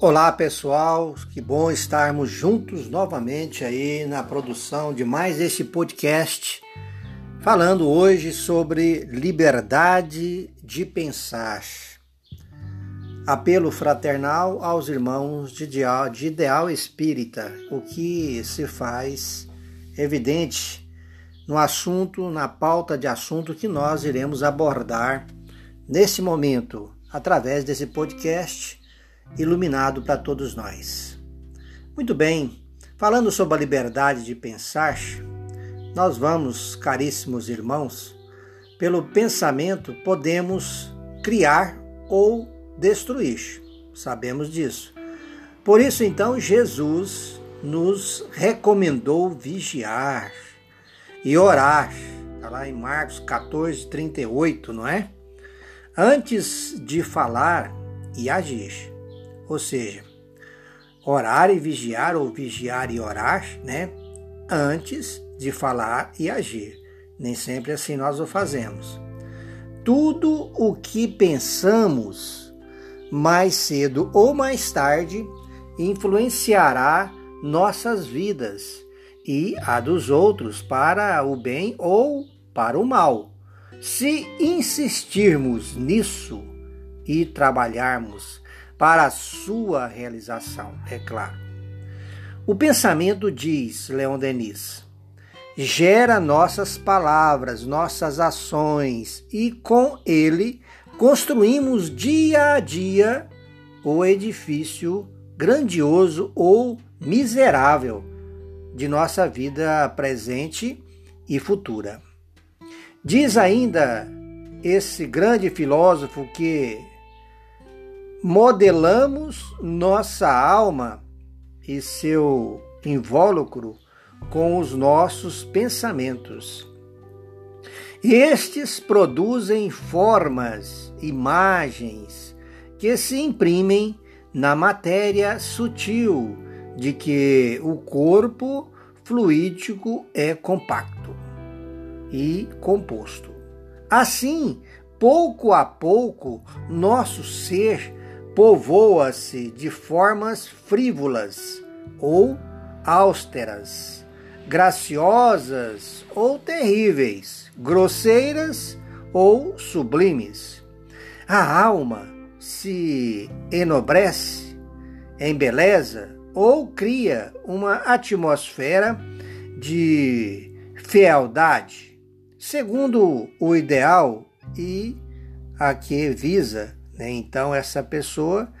Olá pessoal, que bom estarmos juntos novamente aí na produção de mais este podcast, falando hoje sobre liberdade de pensar. Apelo fraternal aos irmãos de ideal, de ideal espírita, o que se faz evidente no assunto, na pauta de assunto que nós iremos abordar nesse momento, através desse podcast iluminado para todos nós. Muito bem, falando sobre a liberdade de pensar, nós vamos, caríssimos irmãos, pelo pensamento podemos criar ou destruir. Sabemos disso. Por isso, então, Jesus nos recomendou vigiar e orar. Está lá em Marcos 14, 38, não é? Antes de falar e agir. Ou seja, orar e vigiar, ou vigiar e orar, né? Antes de falar e agir. Nem sempre assim nós o fazemos. Tudo o que pensamos, mais cedo ou mais tarde, influenciará nossas vidas e a dos outros para o bem ou para o mal. Se insistirmos nisso e trabalharmos para a sua realização, é claro. O pensamento, diz Leon Denis, gera nossas palavras, nossas ações e com ele construímos dia a dia o edifício grandioso ou miserável de nossa vida presente e futura. Diz ainda esse grande filósofo que modelamos nossa alma e seu invólucro com os nossos pensamentos. Estes produzem formas, imagens que se imprimem na matéria sutil de que o corpo fluídico é compacto e composto. Assim, pouco a pouco, nosso ser povoa-se de formas frívolas ou austeras, graciosas ou terríveis, grosseiras ou sublimes. A alma se enobrece, embeleza ou cria uma atmosfera de fealdade, segundo o ideal e a que visa né? Então, essa pessoa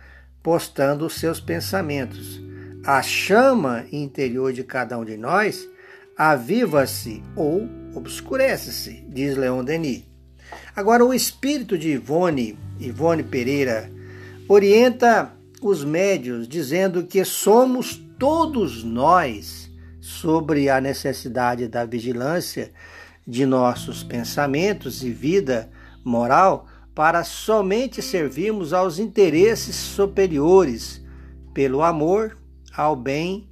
postando os seus pensamentos. A chama interior de cada um de nós aviva-se ou obscurece-se, diz Leon Denis. Agora, o espírito de Ivone, Ivone Pereira, orienta os médios dizendo que somos todos nós sobre a necessidade da vigilância de nossos pensamentos e vida moral para somente servirmos aos interesses superiores, pelo amor ao bem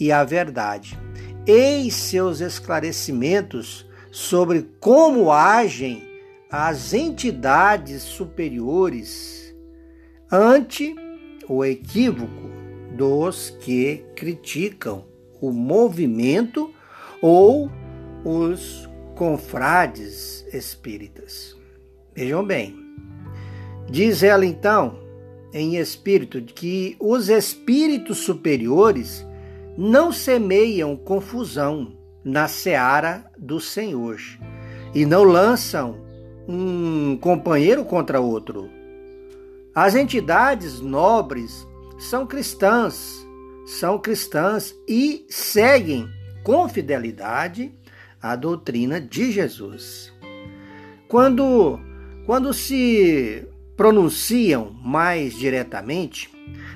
e à verdade. Eis seus esclarecimentos sobre como agem as entidades superiores ante o equívoco dos que criticam o movimento ou os confrades espíritas. Vejam bem, Diz ela então, em espírito, que os espíritos superiores não semeiam confusão na seara do Senhor e não lançam um companheiro contra outro. As entidades nobres são cristãs, são cristãs e seguem com fidelidade a doutrina de Jesus. Quando, quando se pronunciam mais diretamente,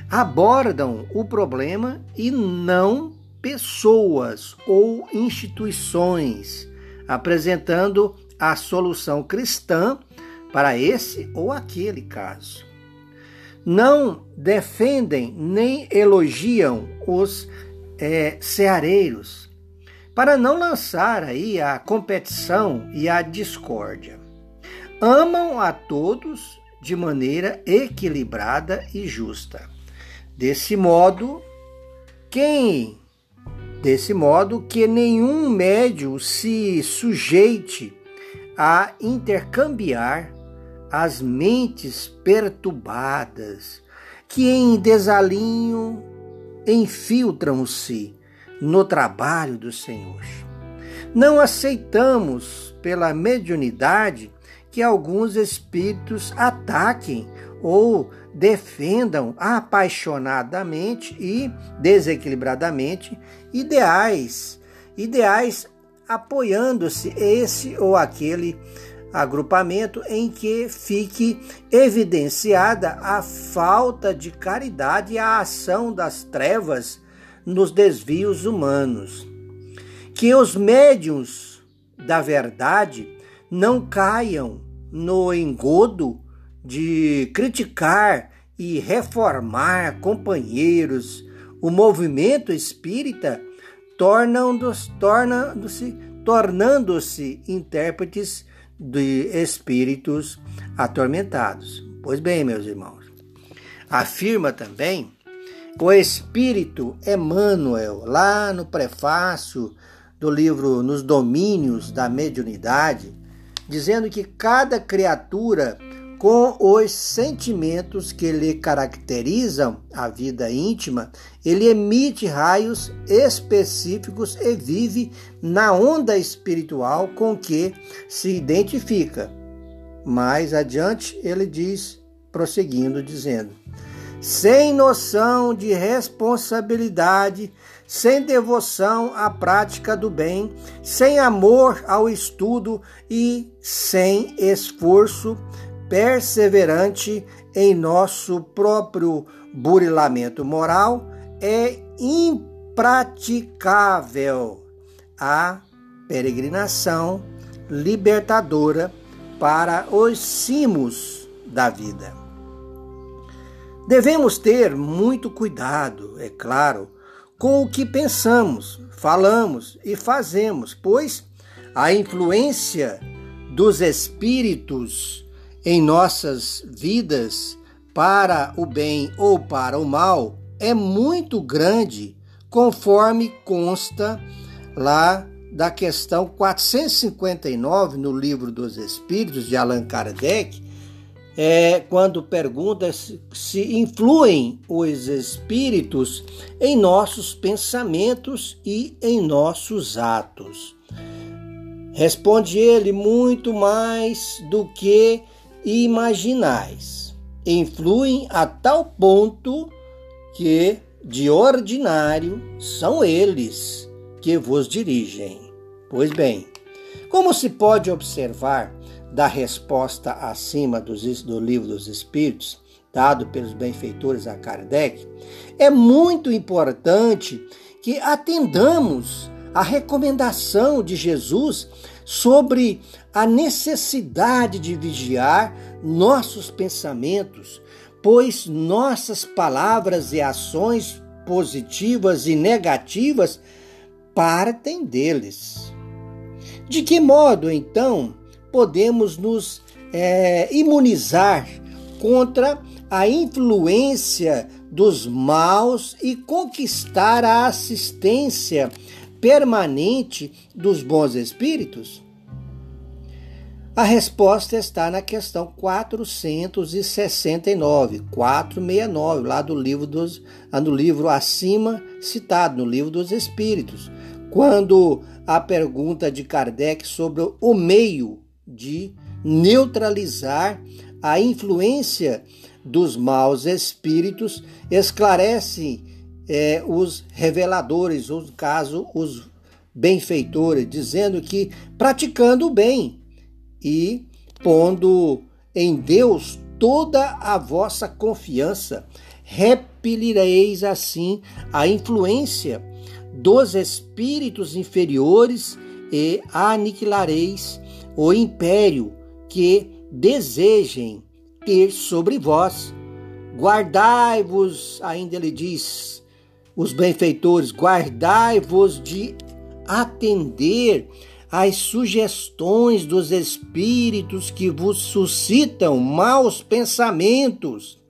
abordam o problema e não pessoas ou instituições, apresentando a solução cristã para esse ou aquele caso. Não defendem nem elogiam os é, ceareiros, para não lançar aí a competição e a discórdia. Amam a todos de maneira equilibrada e justa. Desse modo, quem desse modo que nenhum médio se sujeite a intercambiar as mentes perturbadas que em desalinho infiltram-se no trabalho do Senhor. Não aceitamos pela mediunidade que alguns espíritos ataquem ou defendam apaixonadamente e desequilibradamente ideais, ideais apoiando-se esse ou aquele agrupamento em que fique evidenciada a falta de caridade e a ação das trevas nos desvios humanos. Que os médiums da verdade não caiam no engodo de criticar e reformar companheiros, o movimento espírita tornando-se tornando tornando-se intérpretes de espíritos atormentados. Pois bem, meus irmãos, afirma também o espírito Emmanuel, lá no prefácio do livro Nos Domínios da Mediunidade, dizendo que cada criatura com os sentimentos que lhe caracterizam a vida íntima, ele emite raios específicos e vive na onda espiritual com que se identifica. Mais adiante, ele diz, prosseguindo, dizendo: sem noção de responsabilidade, sem devoção à prática do bem, sem amor ao estudo e sem esforço perseverante em nosso próprio burilamento moral, é impraticável a peregrinação libertadora para os cimos da vida. Devemos ter muito cuidado, é claro, com o que pensamos, falamos e fazemos, pois a influência dos espíritos em nossas vidas para o bem ou para o mal é muito grande, conforme consta lá da questão 459 no Livro dos Espíritos de Allan Kardec, é, quando pergunta se, se influem os espíritos em nossos pensamentos e em nossos atos. Responde ele muito mais do que imaginais influem a tal ponto que, de ordinário, são eles que vos dirigem. Pois bem, como se pode observar da resposta acima dos, do Livro dos Espíritos, dado pelos benfeitores a Kardec, é muito importante que atendamos a recomendação de Jesus sobre a necessidade de vigiar nossos pensamentos, pois nossas palavras e ações positivas e negativas partem deles. De que modo, então, podemos nos é, imunizar contra a influência dos maus e conquistar a assistência permanente dos bons espíritos? A resposta está na questão 469, 469, lá do livro dos, no livro acima citado, no livro dos Espíritos, quando a pergunta de Kardec sobre o meio de neutralizar a influência dos maus espíritos esclarece é, os reveladores, ou no caso, os benfeitores, dizendo que praticando o bem e pondo em Deus toda a vossa confiança, repelireis assim a influência dos espíritos inferiores e aniquilareis o império que desejem ter sobre vós. Guardai-vos, ainda ele diz, os benfeitores, guardai-vos de atender às sugestões dos espíritos que vos suscitam maus pensamentos,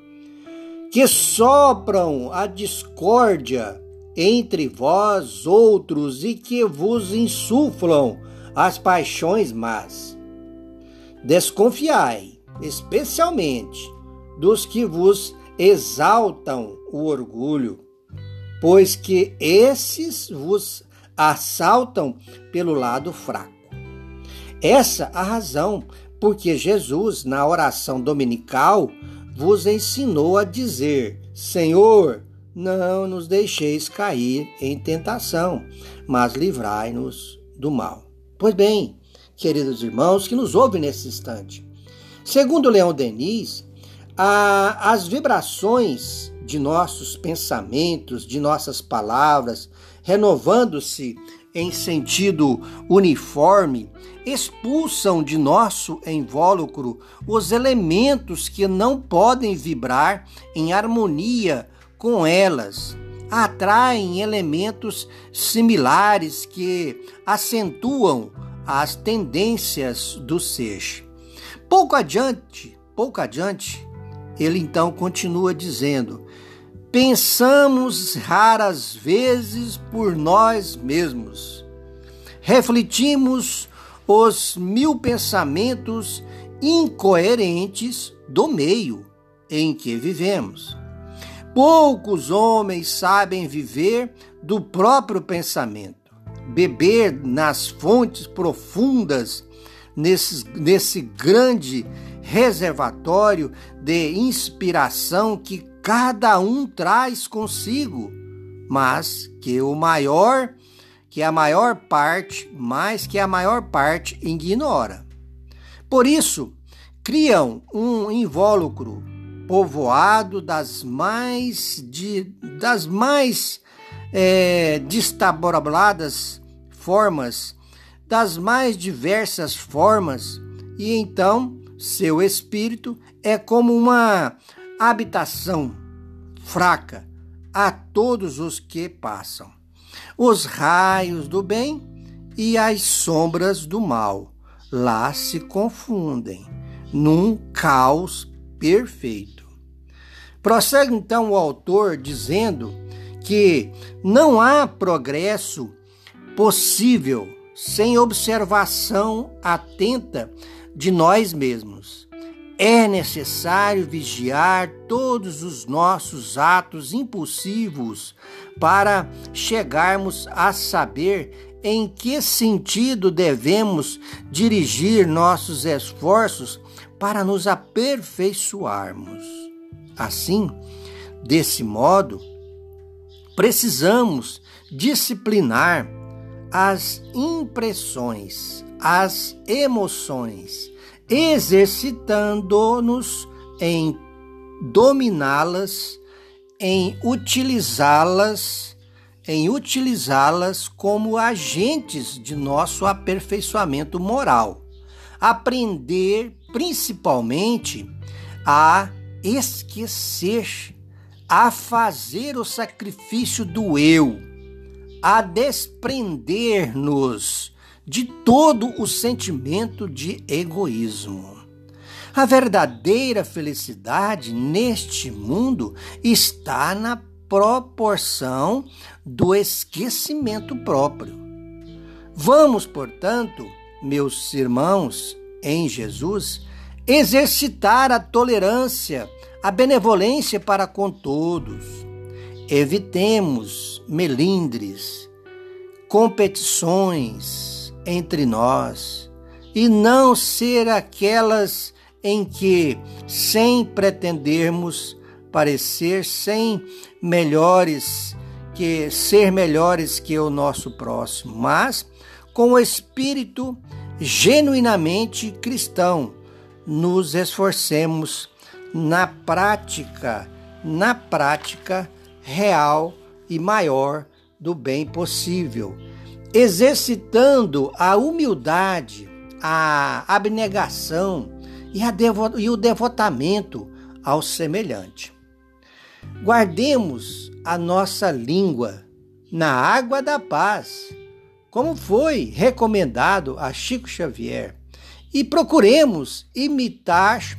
que sopram a discórdia entre vós outros e que vos insuflam as paixões más. Desconfiai, especialmente, dos que vos exaltam o orgulho, pois que esses vos assaltam pelo lado fraco. Essa a razão porque Jesus, na oração dominical, vos ensinou a dizer: Senhor, não nos deixeis cair em tentação, mas livrai-nos do mal. Pois bem, queridos irmãos que nos ouvem nesse instante, segundo Leão Denis, a, as vibrações de nossos pensamentos, de nossas palavras, renovando-se em sentido uniforme, expulsam de nosso invólucro os elementos que não podem vibrar em harmonia com elas. Atraem elementos similares que acentuam as tendências do ser. Pouco adiante, pouco adiante, ele então continua dizendo: Pensamos raras vezes por nós mesmos. Refletimos os mil pensamentos incoerentes do meio em que vivemos. Poucos homens sabem viver do próprio pensamento, beber nas fontes profundas, nesse, nesse grande reservatório de inspiração que cada um traz consigo, mas que o maior, que a maior parte, mais que a maior parte ignora. Por isso, criam um invólucro povoado das mais de, das mais é, formas, das mais diversas formas, e então seu espírito é como uma habitação fraca a todos os que passam. Os raios do bem e as sombras do mal lá se confundem num caos perfeito. Prossegue então o autor dizendo que não há progresso possível sem observação atenta de nós mesmos. É necessário vigiar todos os nossos atos impulsivos para chegarmos a saber em que sentido devemos dirigir nossos esforços para nos aperfeiçoarmos. Assim, desse modo, precisamos disciplinar as impressões, as emoções, exercitando-nos em dominá-las, em utilizá-las, em utilizá-las como agentes de nosso aperfeiçoamento moral. Aprender principalmente a esquecer, a fazer o sacrifício do eu, a desprender-nos de todo o sentimento de egoísmo. A verdadeira felicidade neste mundo está na proporção do esquecimento próprio. Vamos, portanto, meus irmãos em Jesus, exercitar a tolerância, a benevolência para com todos. Evitemos melindres, competições, entre nós e não ser aquelas em que, sem pretendermos parecer, sem melhores que ser melhores que o nosso próximo, mas com o espírito genuinamente cristão, nos esforcemos na prática, na prática real e maior do bem possível exercitando a humildade, a abnegação e, a devo e o devotamento ao semelhante. Guardemos a nossa língua na água da paz, como foi recomendado a Chico Xavier, e procuremos imitar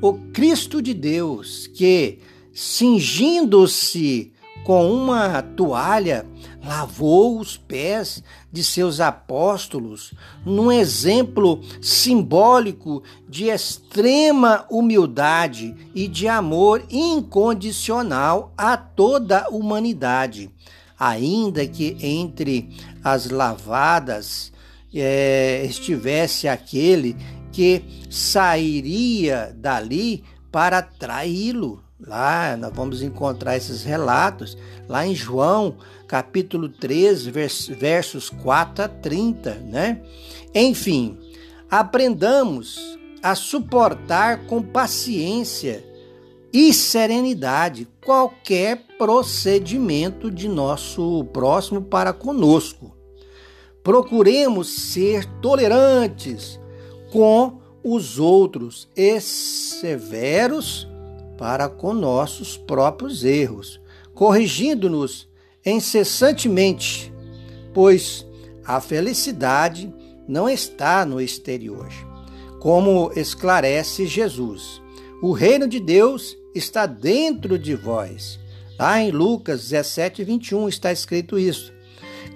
o Cristo de Deus, que, cingindo-se com uma toalha, lavou os pés de seus apóstolos, num exemplo simbólico de extrema humildade e de amor incondicional a toda a humanidade. Ainda que entre as lavadas é, estivesse aquele que sairia dali para traí-lo. Lá nós vamos encontrar esses relatos, lá em João, capítulo 13, versos 4 a 30, né? Enfim, aprendamos a suportar com paciência e serenidade qualquer procedimento de nosso próximo para conosco. Procuremos ser tolerantes com os outros e severos para com nossos próprios erros, corrigindo-nos incessantemente, pois a felicidade não está no exterior. Como esclarece Jesus, o reino de Deus está dentro de vós. Lá em Lucas 17, 21 está escrito isso.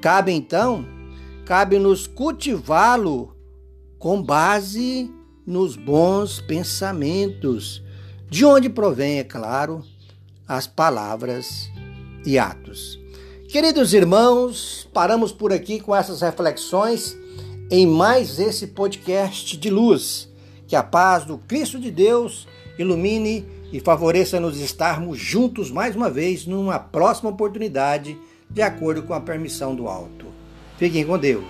Cabe então, cabe-nos cultivá-lo com base nos bons pensamentos, de onde provém, é claro, as palavras e atos. Queridos irmãos, paramos por aqui com essas reflexões em mais esse podcast de luz. Que a paz do Cristo de Deus ilumine e favoreça-nos estarmos juntos mais uma vez numa próxima oportunidade, de acordo com a permissão do alto. Fiquem com Deus.